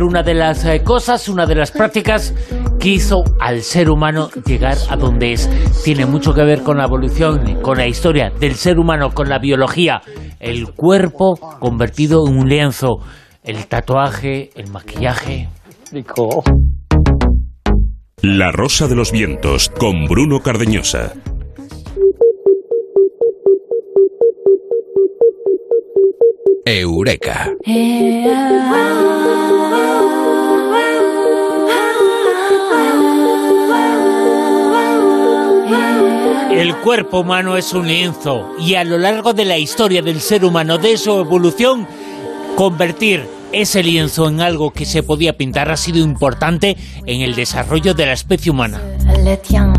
Una de las eh, cosas, una de las prácticas que hizo al ser humano llegar a donde es. Tiene mucho que ver con la evolución, con la historia del ser humano, con la biología. El cuerpo convertido en un lienzo, el tatuaje, el maquillaje. La Rosa de los Vientos con Bruno Cardeñosa. Eureka. El cuerpo humano es un lienzo y a lo largo de la historia del ser humano, de su evolución, convertir ese lienzo en algo que se podía pintar ha sido importante en el desarrollo de la especie humana. Le tien,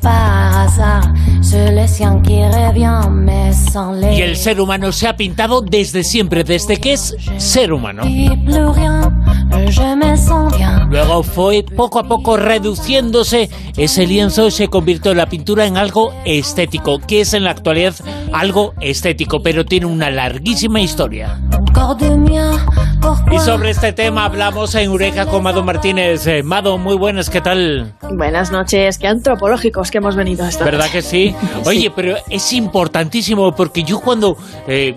par hasard, c'est le sien qui revient, mais sans les... Y el ser humano se ha pintado desde siempre, desde que es ser humano. Luego fue poco a poco reduciéndose ese lienzo y se convirtió la pintura en algo estético, que es en la actualidad algo estético, pero tiene una larguísima historia. Y sobre este tema hablamos en Eureka con Mado Martínez. Eh, Mado, muy buenas, ¿qué tal? Buenas noches, qué antropológicos que hemos venido esta ¿Verdad noche. que sí? Oye, pero es importantísimo porque yo cuando eh,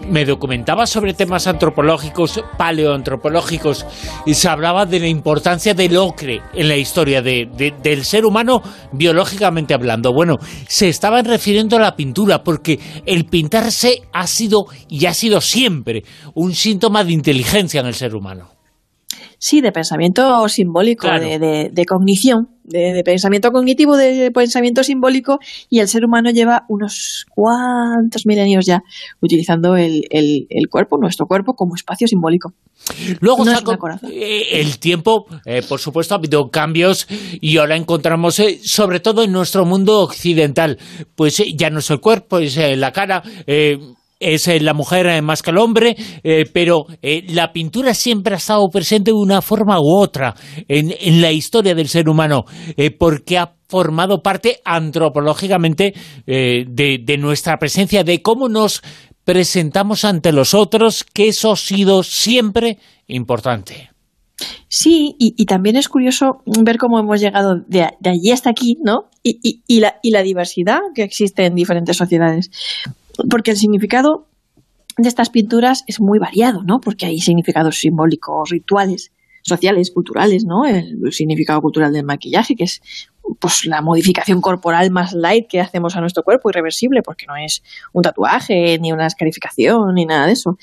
me documentaba sobre temas antropológicos, paleoantropológicos, y se hablaba de la importancia del ocre en la historia de- de- del ser humano biológicamente hablando. Bueno, se estaban refiriendo a la pintura porque el pintarse ha sido y ha sido siempre un síntoma de inteligencia en el ser humano. Sí, de pensamiento simbólico, Claro. de, de- de cognición, de, de pensamiento cognitivo, de pensamiento simbólico, y el ser humano lleva unos cuantos milenios ya utilizando el, el- el cuerpo, nuestro cuerpo, como espacio simbólico. Luego No saco- eh, el tiempo, eh, por supuesto, ha habido cambios y ahora encontramos, eh, sobre todo en nuestro mundo occidental, pues eh, ya no es el cuerpo, es la cara. Es eh, la mujer eh, más que el hombre, eh, pero la pintura siempre ha estado presente de una forma u otra en, la historia del ser humano, porque ha formado parte antropológicamente de, nuestra presencia, de cómo nos presentamos ante los otros, que eso ha sido siempre importante. Sí, y, también es curioso ver cómo hemos llegado de, allí hasta aquí, ¿no? Y la diversidad que existe en diferentes sociedades. Porque el significado de estas pinturas es muy variado, ¿no? Porque hay significados simbólicos, rituales, sociales, culturales, ¿no? El, significado cultural del maquillaje, que es pues la modificación corporal más light que hacemos a nuestro cuerpo, irreversible, porque no es un tatuaje, ni una escarificación, ni nada de eso.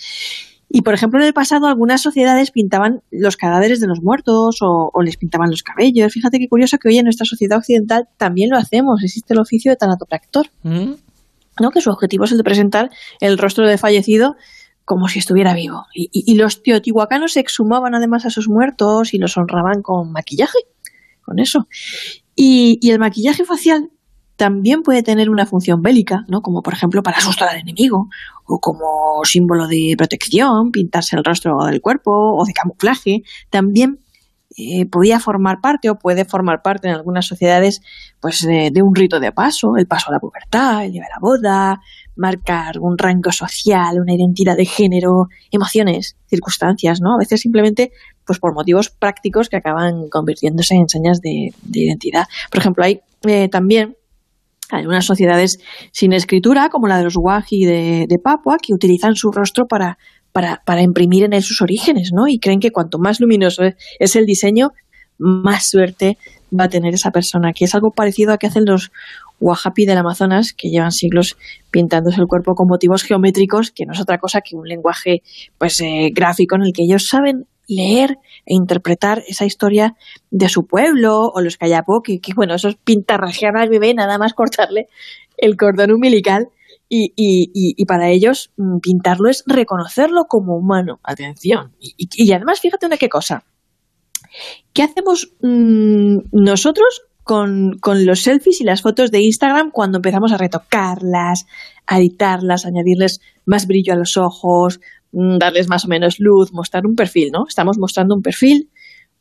Y, por ejemplo, en el pasado algunas sociedades pintaban los cadáveres de los muertos o, o les pintaban los cabellos. Fíjate qué curioso que hoy en nuestra sociedad occidental también lo hacemos. Existe el oficio de tanatopractor, ¿Mm? ¿No? que su objetivo es el de presentar el rostro del fallecido como si estuviera vivo. Y, y- y los teotihuacanos exhumaban además a sus muertos y los honraban con maquillaje, con eso. Y, y el maquillaje facial también puede tener una función bélica, ¿no? Como por ejemplo para asustar al enemigo, o como símbolo de protección, pintarse el rostro del cuerpo, o de camuflaje. También eh, podía formar parte o puede formar parte en algunas sociedades pues de, un rito de paso, el paso a la pubertad, el día de la boda, marcar un rango social, una identidad de género, emociones, circunstancias, ¿no? A veces simplemente pues por motivos prácticos que acaban convirtiéndose en señas de, de identidad. Por ejemplo, hay eh, también algunas sociedades sin escritura, como la de los Waji de, de Papua, que utilizan su rostro para, para, para imprimir en él sus orígenes, ¿no? Y creen que cuanto más luminoso es- es el diseño, más suerte va a tener esa persona, que es algo parecido a que hacen los Wahapi del Amazonas, que llevan siglos pintándose el cuerpo con motivos geométricos, que no es otra cosa que un lenguaje pues eh, gráfico en el que ellos saben leer e interpretar esa historia de su pueblo o los Kayapo, que, que, bueno, esos pintarrajean al bebé nada más cortarle el cordón umbilical y, y- y- y para ellos mm, pintarlo es reconocerlo como humano. Atención. Y, y- y además, fíjate una qué cosa. ¿Qué hacemos mm, nosotros con, con los selfies y las fotos de Instagram cuando empezamos a retocarlas, a editarlas, a añadirles más brillo a los ojos, mm, darles más o menos luz, mostrar un perfil, ¿no? Estamos mostrando un perfil,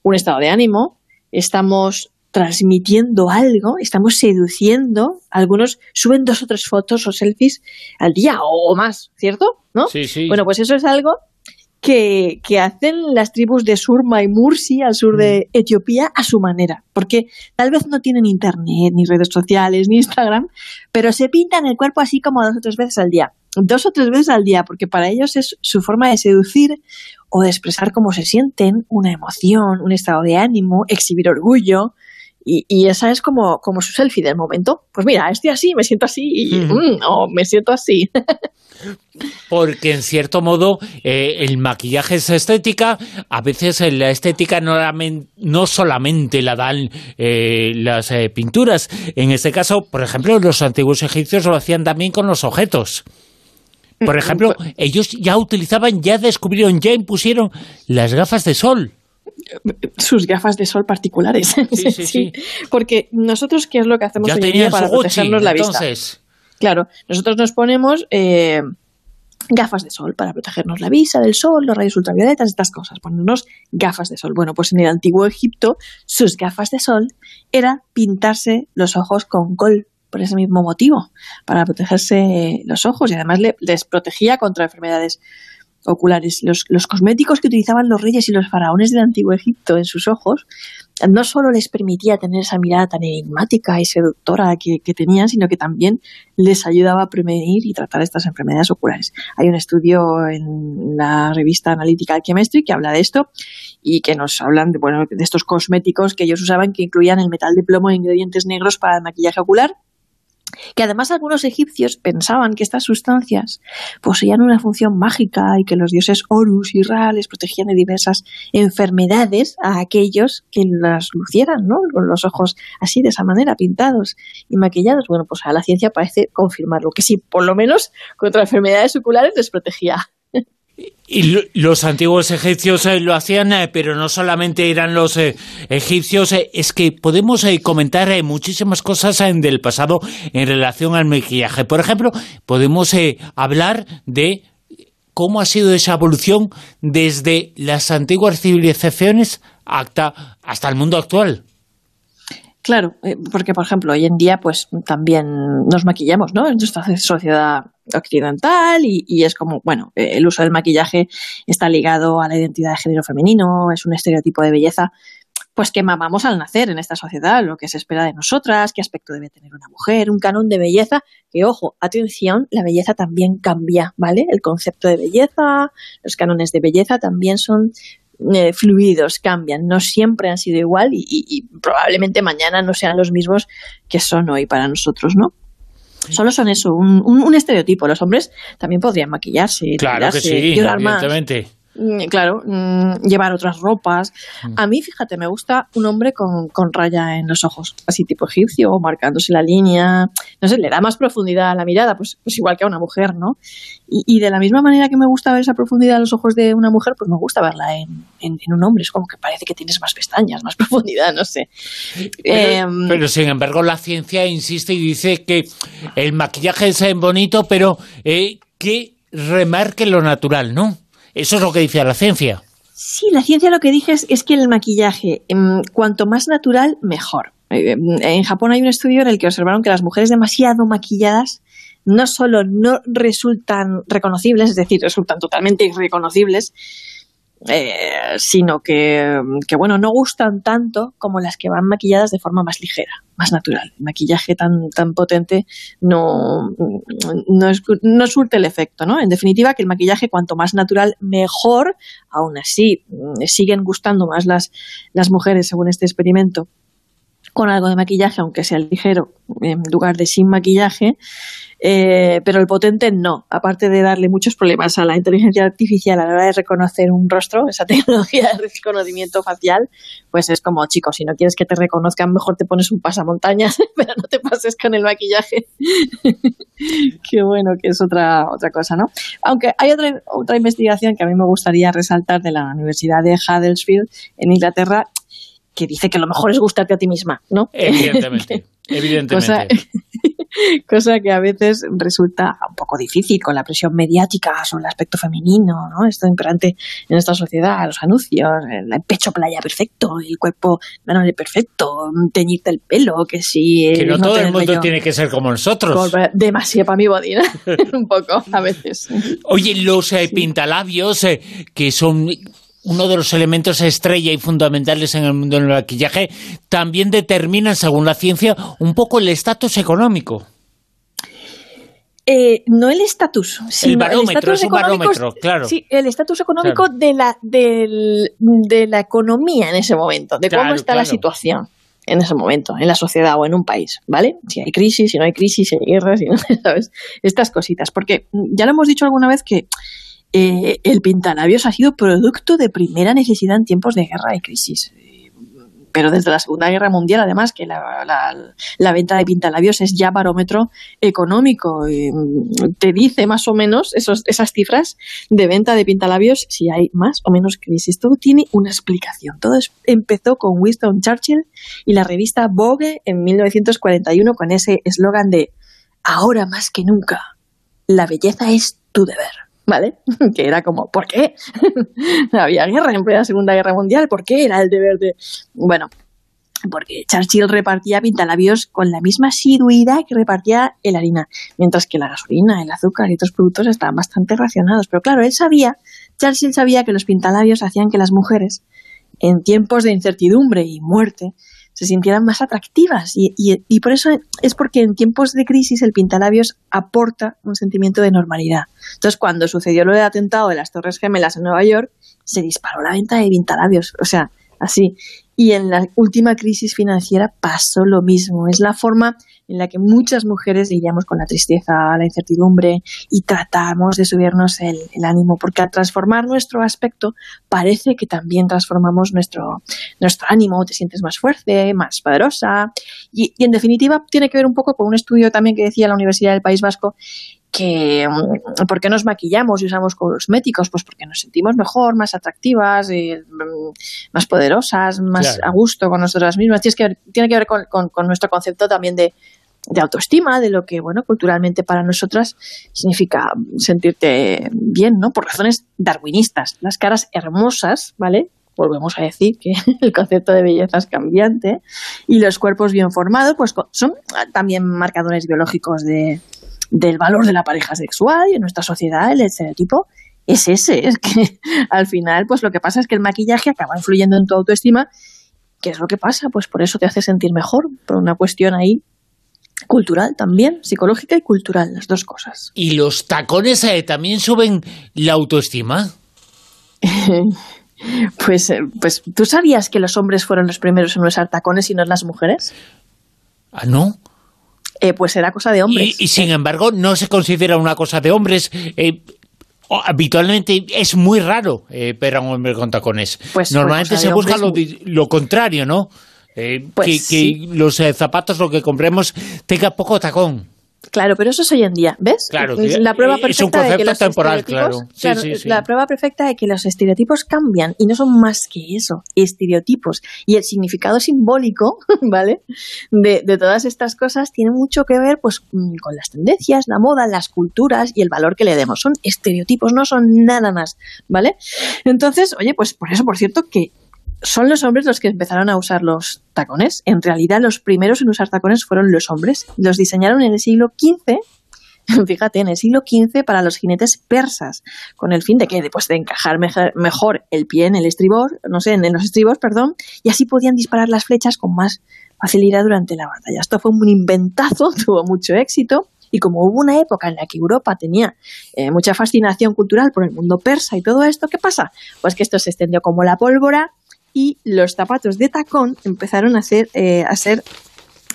un estado de ánimo, estamos transmitiendo algo, estamos seduciendo. Algunos suben dos o tres fotos o selfies al día o más, ¿cierto? ¿No? Sí, sí. Bueno, pues eso es algo que, que, hacen las tribus de Surma y Mursi, al sur de mm. Etiopía, a su manera. Porque tal vez no tienen internet, ni redes sociales, ni Instagram, pero se pintan el cuerpo así como dos o tres veces al día. Dos o tres veces al día, porque para ellos es su forma de seducir o de expresar cómo se sienten, una emoción, un estado de ánimo, exhibir orgullo, y, esa es como, como su selfie del momento. Pues mira, estoy así, me siento así, y, mm, me siento así. Porque en cierto modo eh, el maquillaje es estética, a veces la estética no, no solamente la dan eh, las eh, pinturas, en este caso, por ejemplo, los antiguos egipcios lo hacían también con los objetos. Por ejemplo, ellos ya utilizaban, ya descubrieron, ya impusieron las gafas de sol sus gafas de sol particulares. Sí, sí, sí. Porque nosotros, ¿qué es lo que hacemos hoy en día para protegernos la vista? Claro, nosotros nos ponemos eh, gafas de sol para protegernos la vista del sol, los rayos ultravioletas, estas cosas. Ponernos gafas de sol. Bueno, pues en el antiguo Egipto, sus gafas de sol era pintarse los ojos con col por ese mismo motivo, para protegerse los ojos y además les protegía contra enfermedades oculares. Los, los, cosméticos que utilizaban los reyes y los faraones del antiguo Egipto en sus ojos no solo les permitía tener esa mirada tan enigmática y seductora que, que, tenían, sino que también les ayudaba a prevenir y tratar estas enfermedades oculares. Hay un estudio en la revista Analytical Chemistry que habla de esto y que nos hablan de, bueno, de estos cosméticos que ellos usaban que incluían el metal de plomo e ingredientes negros para el maquillaje ocular que además algunos egipcios pensaban que estas sustancias poseían una función mágica y que los dioses Horus y Ra les protegían de diversas enfermedades a aquellos que las lucieran, ¿no? Con los ojos así, de esa manera, pintados y maquillados. Bueno, pues a la ciencia parece confirmarlo, que sí, por lo menos contra enfermedades oculares les protegía. Y los antiguos egipcios eh, lo hacían, eh, pero no solamente eran los eh, egipcios, es que podemos comentar muchísimas cosas del pasado en relación al maquillaje. Por ejemplo, podemos hablar de cómo ha sido esa evolución desde las antiguas civilizaciones hasta, hasta el mundo actual. Claro, porque por ejemplo hoy en día pues también nos maquillamos, ¿no? En nuestra sociedad occidental y, y, es como, bueno, eh, el uso del maquillaje está ligado a la identidad de género femenino, es un estereotipo de belleza pues que mamamos al nacer en esta sociedad, lo que se espera de nosotras, qué aspecto debe tener una mujer, un canon de belleza, que ojo, atención, la belleza también cambia, ¿vale? El concepto de belleza, los cánones de belleza también son eh, fluidos, cambian, no siempre han sido igual y, probablemente mañana no sean los mismos que son hoy para nosotros, ¿no? Solo son eso, un, un, estereotipo. Los hombres también podrían maquillarse, claro que sí, llorar evidentemente. Más claro, mm, llevar otras ropas. Mm. A mí, fíjate, me gusta un hombre con, raya en los ojos, así tipo egipcio, marcándose la línea. No sé, le da más profundidad a la mirada, pues, pues igual que a una mujer, ¿no? Y, de la misma manera que me gusta ver esa profundidad en los ojos de una mujer, pues me gusta verla en, un hombre. Es como que parece que tienes más pestañas, más profundidad, no sé. Em, pero, sin embargo, la ciencia insiste y dice que el maquillaje es bonito, pero eh, que remarque lo natural, ¿no? Eso es lo que dice la ciencia. Sí, la ciencia lo que dice es, que el maquillaje, em, cuanto más natural, mejor. Eh, en Japón hay un estudio en el que observaron que las mujeres demasiado maquilladas no solo no resultan reconocibles, es decir, resultan totalmente irreconocibles, eh, sino que, bueno, no gustan tanto como las que van maquilladas de forma más ligera, más natural. El maquillaje tan, tan potente no, no, no surte el efecto, ¿no? En definitiva, que el maquillaje cuanto más natural, mejor. Aún así, mm, siguen gustando más las, las mujeres, según este experimento, con algo de maquillaje, aunque sea ligero, en lugar de sin maquillaje. Eh, pero el potente no, aparte de darle muchos problemas a la inteligencia artificial a la hora de reconocer un rostro, esa tecnología de reconocimiento facial, pues es como, chicos, si no quieres que te reconozcan, mejor te pones un pasamontañas, pero no te pases con el maquillaje. Qué bueno que es otra, otra cosa, ¿no? Aunque hay otra, otra investigación que a mí me gustaría resaltar de la Universidad de Huddersfield en Inglaterra, que dice que lo mejor es gustarte a ti misma, ¿no? Evidentemente, evidentemente. cosa que a veces resulta un poco difícil con la presión mediática sobre el aspecto femenino, ¿no? Esto imperante en esta sociedad, los anuncios, el pecho playa perfecto, el cuerpo grande perfecto, teñirte el pelo, que si... Que no, todo el mundo tiene que ser como nosotros. Demasiado para mi body, un poco, a veces. Oye, los eh, pintalabios, eh, que son uno de los elementos estrella y fundamentales en el mundo del maquillaje, también determinan, según la ciencia, un poco el estatus económico. Eh, no el estatus, sino el barómetro, es un barómetro, claro. Sí, el estatus económico de, la, de la economía en ese momento, de cómo está la situación en ese momento, en la sociedad o en un país, ¿vale? Si hay crisis, si no hay crisis, si hay guerras, si no, ¿sabes? Estas cositas. Porque ya lo hemos dicho alguna vez que eh, el pintalabios ha sido producto de primera necesidad en tiempos de guerra y crisis. Pero desde la Segunda Guerra Mundial, además, que la, venta de pintalabios es ya barómetro económico. Mm, te dice más o menos esas cifras de venta de pintalabios si hay más o menos crisis. Todo tiene una explicación. Todo empezó con Winston Churchill y la revista Vogue en 1941 con ese eslogan de Ahora más que nunca, la belleza es tu deber. ¿Vale? Que era como, ¿por qué? Había guerra en la Segunda Guerra Mundial, ¿por qué era el deber de...? Bueno, porque Churchill repartía pintalabios con la misma asiduidad que repartía el harina, mientras que la gasolina, el azúcar y otros productos estaban bastante racionados. Pero claro, él sabía, Churchill sabía que los pintalabios hacían que las mujeres, en tiempos de incertidumbre y muerte, se sintieran más atractivas. Y, y, por eso es porque en tiempos de crisis el pintalabios aporta un sentimiento de normalidad. Entonces, cuando sucedió lo del atentado de las Torres Gemelas en Nueva York, se disparó la venta de pintalabios. O sea, así. Y en la última crisis financiera pasó lo mismo. Es la forma en la que muchas mujeres lidiamos con la tristeza, la incertidumbre y tratamos de subirnos el, ánimo, porque al transformar nuestro aspecto parece que también transformamos nuestro, nuestro ánimo, te sientes más fuerte, más poderosa y, y en definitiva tiene que ver un poco con un estudio también que decía la Universidad del País Vasco que mm, ¿por qué nos maquillamos y usamos cosméticos? Pues porque nos sentimos mejor, más atractivas, y, mm, más poderosas, más a gusto con nosotras mismas. Tiene que ver, tiene que ver con, nuestro concepto también de, autoestima, de lo que, bueno, culturalmente para nosotras significa sentirte bien, ¿no? Por razones darwinistas. Las caras hermosas, ¿vale? volvemos a decir que el concepto de belleza es cambiante, y los cuerpos bien formados, pues son también marcadores biológicos de, del valor de la pareja sexual y en nuestra sociedad el estereotipo es ese, es que al final pues lo que pasa es que el maquillaje acaba influyendo en tu autoestima, ¿qué es lo que pasa? Pues por eso te hace sentir mejor, por una cuestión ahí cultural también, psicológica y cultural, las dos cosas. ¿Y los tacones eh, también suben la autoestima? pues, eh, pues, ¿tú sabías que los hombres fueron los primeros en usar tacones y no las mujeres? Ah, ¿no? Eh, pues era cosa de hombres. Y, sin embargo, no se considera una cosa de hombres. Eh, habitualmente es muy raro eh, ver a un hombre con tacones. Pues, pues Normalmente se busca lo, contrario, ¿no? Pues que, los zapatos, lo que compremos, tenga poco tacón. Claro, pero eso es hoy en día, ¿ves? Claro, es la prueba perfecta de que los temporal, claro. La prueba perfecta de que los estereotipos cambian y no son más que eso, estereotipos. Y el significado simbólico, ¿vale? De, de todas estas cosas tiene mucho que ver pues mm, con las tendencias, la moda, las culturas y el valor que le demos. Son estereotipos, no son nada más, ¿vale? Entonces, oye, pues por eso, por cierto, que son los hombres los que empezaron a usar los tacones. En realidad, los primeros en usar tacones fueron los hombres. Los diseñaron en el siglo XV, fíjate, en el siglo XV para los jinetes persas, con el fin de que, después de encajar mejor el pie en el estribor, no sé, en los estribos, perdón, y así podían disparar las flechas con más facilidad durante la batalla. Esto fue un inventazo, tuvo mucho éxito. Y como hubo una época en la que Europa tenía eh, mucha fascinación cultural por el mundo persa y todo esto, ¿qué pasa? Pues que esto se extendió como la pólvora y los zapatos de tacón empezaron a ser, eh, a ser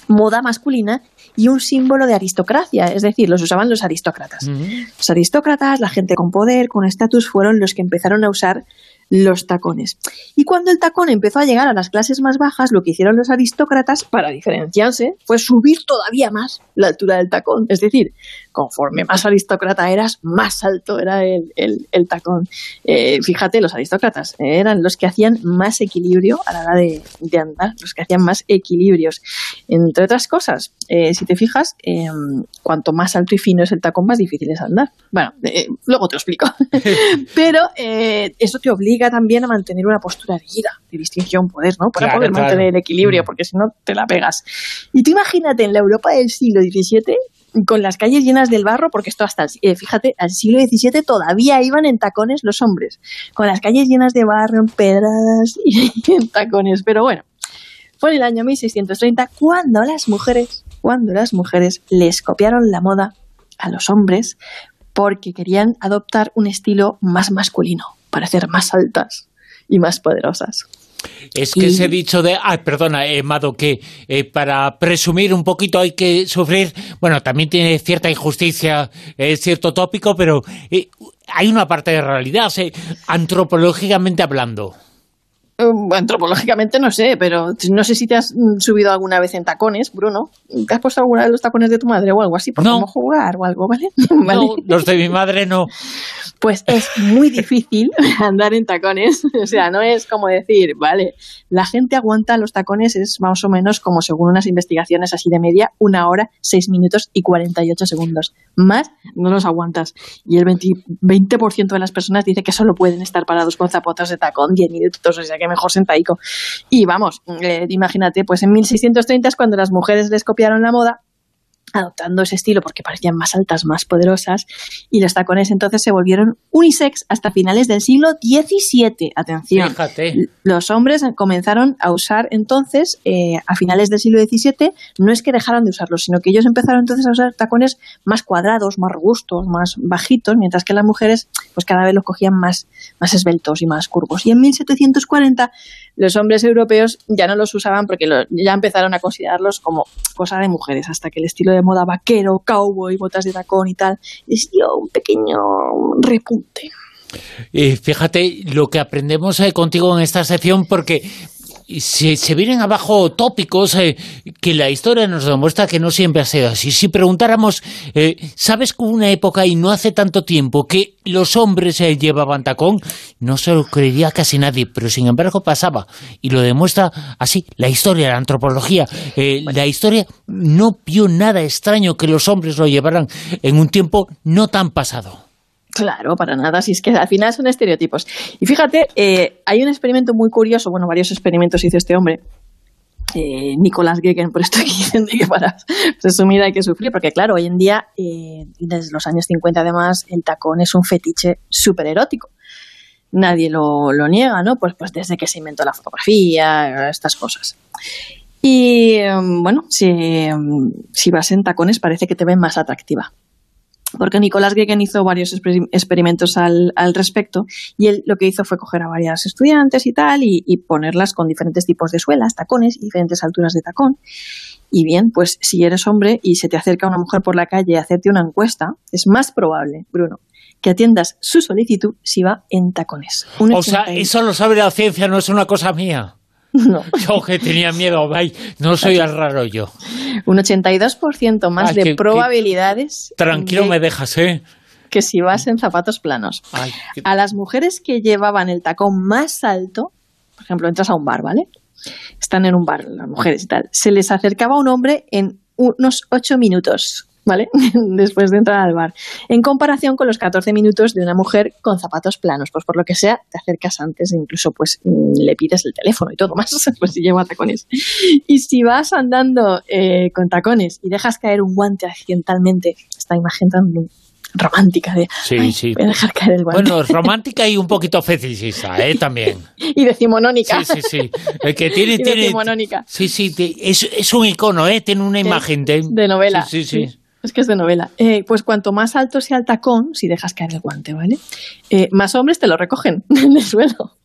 moda masculina y un símbolo de aristocracia, es decir, los usaban los aristócratas. Los aristócratas, la gente con poder, con estatus, fueron los que empezaron a usar los tacones. Y cuando el tacón empezó a llegar a las clases más bajas, lo que hicieron los aristócratas para diferenciarse fue subir todavía más la altura del tacón. Es decir, conforme más aristócrata eras, más alto era el, el, tacón. Eh, fíjate, los aristócratas eran los que hacían más equilibrio a la hora de, andar, los que hacían más equilibrios. Entre otras cosas, eh, si te fijas, em, cuanto más alto y fino es el tacón, más difícil es andar. Bueno, eh, luego te explico. Pero eso te obliga también a mantener una postura erguida, de distinción, poder, ¿no? Para poder mantener el equilibrio, mm. porque si no te la pegas. Y tú imagínate en la Europa del siglo XVII con las calles llenas del barro, porque esto hasta, el, eh, fíjate, al siglo XVII todavía iban en tacones los hombres, con las calles llenas de barro, empedradas y en tacones. Pero bueno, fue en el año 1630 cuando las mujeres, cuando las mujeres les copiaron la moda a los hombres porque querían adoptar un estilo más masculino, parecer más altas y más poderosas. Es que ese dicho de, ay, perdona, eh, Mado, que eh, para presumir un poquito hay que sufrir, bueno, también tiene cierta injusticia, es cierto tópico, pero eh, hay una parte de realidad, antropológicamente hablando. Um, antropológicamente no sé, pero no sé si te has mm, subido alguna vez en tacones, Bruno. ¿Te has puesto alguna vez los tacones de tu madre o algo así? Por cómo jugar o algo, ¿vale? No, los de mi madre no. Pues es muy difícil andar en tacones. O sea, no es como decir, vale, la gente aguanta los tacones, es más o menos como según unas investigaciones así de media, una hora, seis minutos y 48 segundos. Más no los aguantas. Y el 20%, 20 de las personas dice que solo pueden estar parados con zapatos de tacón 10 minutos. O sea que mejor sentaico. Y vamos, eh, imagínate, pues en 1630 es cuando las mujeres les copiaron la moda adoptando ese estilo porque parecían más altas, más poderosas, y los tacones entonces se volvieron unisex hasta finales del siglo XVII. Atención, los hombres comenzaron a usar entonces, eh, a finales del siglo XVII, no es que dejaran de usarlos, sino que ellos empezaron entonces a usar tacones más cuadrados, más robustos, más bajitos, mientras que las mujeres pues cada vez los cogían más, más esbeltos y más curvos. Y en 1740 los hombres europeos ya no los usaban porque ya empezaron a considerarlos como cosa de mujeres, hasta que el estilo de moda vaquero, cowboy, botas de tacón y tal, les dio un pequeño repunte. Y fíjate lo que aprendemos eh, contigo en esta sección, porque se, se vienen abajo tópicos eh, que la historia nos demuestra que no siempre ha sido así. Si preguntáramos, eh, ¿sabes que una época y no hace tanto tiempo que los hombres eh, llevaban tacón? No se lo creería casi nadie, pero sin embargo pasaba. Y lo demuestra así la historia, la antropología. la historia no vio nada extraño que los hombres lo llevaran en un tiempo no tan pasado. Claro, para nada, si es que al final son estereotipos. Y fíjate, eh, hay un experimento muy curioso, bueno, varios experimentos hizo este hombre, eh, Nicolás Gegen, por esto aquí dicen que para resumir hay que sufrir, porque claro, hoy en día, eh, desde los años 50 además, el tacón es un fetiche súper erótico. Nadie lo, niega, ¿no? Pues, pues desde que se inventó la fotografía, estas cosas. Y em, bueno, si, si vas en tacones parece que te ven más atractiva porque Nicolás Gegen hizo varios experimentos al, respecto y él lo que hizo fue coger a varias estudiantes y tal y, ponerlas con diferentes tipos de suelas, tacones y diferentes alturas de tacón. Y bien, pues si eres hombre y se te acerca una mujer por la calle a hacerte una encuesta, es más probable, Bruno, que atiendas su solicitud si va en tacones. o sea, eso lo sabe la ciencia, no es una cosa mía. No. Yo que tenía miedo, no soy el raro yo. Un 82% más de probabilidades. tranquilo me dejas, ¿eh? Que si vas en zapatos planos. A las mujeres que llevaban el tacón más alto, por ejemplo, entras a un bar, ¿vale? Están en un bar, las mujeres y tal. Se les acercaba un hombre en unos 8 minutos. ¿Vale? Después de entrar al bar. En comparación con los 14 minutos de una mujer con zapatos planos, pues por lo que sea, te acercas antes e incluso pues mm, le pides el teléfono y todo más, pues si lleva tacones. Y si vas andando eh, con tacones y dejas caer un guante accidentalmente, esta imagen tan romántica de sí, sí. dejar caer el guante. Bueno, romántica y un poquito fetichista, ¿eh? También. y decimonónica. Sí, sí, sí. El que tiene, tiene, Sí, sí, es, es, un icono, ¿eh? Tiene una imagen de, de novela. sí. sí. sí. Es que es de novela. Eh, pues cuanto más alto sea el tacón, si dejas caer el guante, ¿vale? Eh, más hombres te lo recogen en el suelo.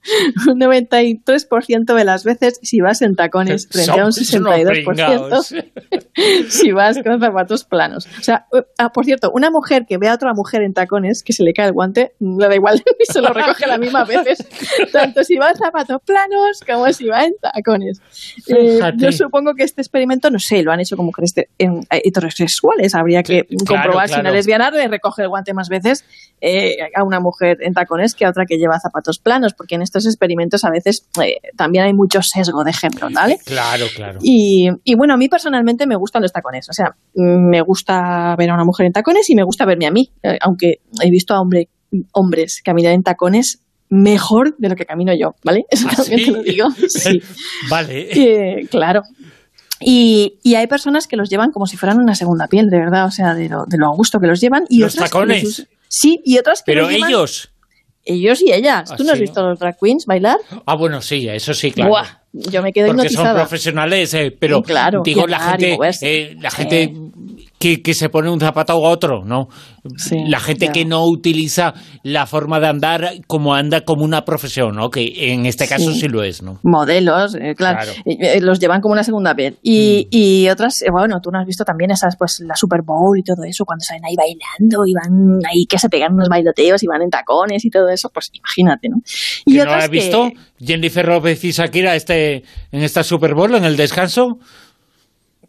Un 93% de las veces si vas en tacones frente a un 62%. si vas con zapatos planos. O sea, eh, ah, por cierto, una mujer que ve a otra mujer en tacones, que se le cae el guante, le da igual y se lo recoge las mismas veces, tanto si va en zapatos planos como si va en tacones. Eh, yo supongo que este experimento, no sé, lo han hecho con mujeres en, heterosexuales, habría que comprobar si una lesbiana le recoge el guante más veces eh, a una mujer en tacones que a otra que lleva zapatos planos, porque en estos experimentos a veces también hay mucho sesgo de género, ¿vale? Claro, claro. Y, y bueno, a mí personalmente me gustan los tacones. O sea, me gusta ver a una mujer en tacones y me gusta verme a mí. Eh, aunque he visto a hombre, hombres caminar en tacones mejor de lo que camino yo, ¿vale? Eso ¿Ah, también te lo digo. Sí. vale. Eh, claro. Y, y, hay personas que los llevan como si fueran una segunda piel, de verdad, o sea, de lo, de lo a gusto que los llevan. Y ¿Los tacones? sí, y otras que Pero ellos... Ellos y ellas. ¿Tú no has visto a los drag queens bailar? Ah, bueno, sí, eso sí, claro. Buah, yo me quedo Porque hipnotizada. son profesionales, eh, pero claro, digo, la gente, eh, la gente que, que, se pone un zapato u otro, ¿no? Sí, la gente claro. que no utiliza la forma de andar como anda como una profesión, ¿no? Que en este caso sí, Sí. lo es, ¿no? Modelos, eh, claro. Claro. Eh, los llevan como una segunda piel. Y, y otras, eh, bueno, tú no has visto también esas, pues la Super Bowl y todo eso, cuando salen ahí bailando y van ahí que se pegan unos bailoteos y van en tacones y todo eso, pues imagínate, ¿no? Y ¿Que no otras has visto? que- Jennifer López y Shakira este, en esta Super Bowl, en el descanso.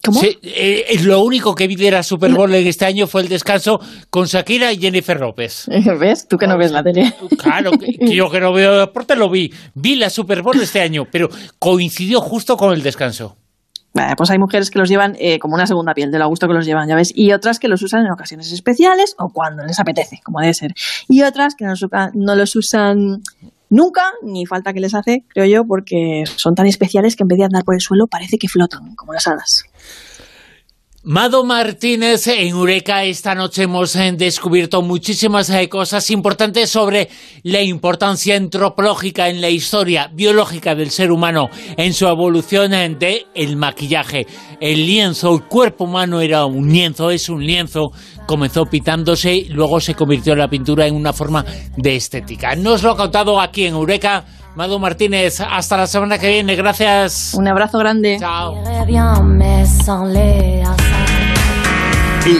¿Cómo? Sí, eh, lo único que vi de la Super Bowl en este año fue el descanso con Shakira y Jennifer López. ¿Ves? Tú que no ves la tele. Claro, que- yo que no veo deporte lo vi. Vi la Super Bowl este año, pero coincidió justo con el descanso. Vale, pues hay mujeres que los llevan eh, como una segunda piel, de lo gusto que los llevan, ya ves, y otras que los usan en ocasiones especiales o cuando les apetece, como debe ser. Y otras que no los usan nunca, ni falta que les hace, creo yo, porque son tan especiales que en vez de andar por el suelo parece que flotan, como las hadas. Mado Martínez, en Eureka esta noche hemos eh, descubierto muchísimas eh, cosas importantes sobre la importancia antropológica en la historia biológica del ser humano, en su evolución eh, de el maquillaje. El lienzo, el cuerpo humano era un lienzo, es un lienzo, comenzó pitándose, luego se convirtió en la pintura en una forma de estética. Nos lo ha contado aquí en Eureka. Mado Martínez, hasta la semana que viene, gracias. Un abrazo grande. Chao.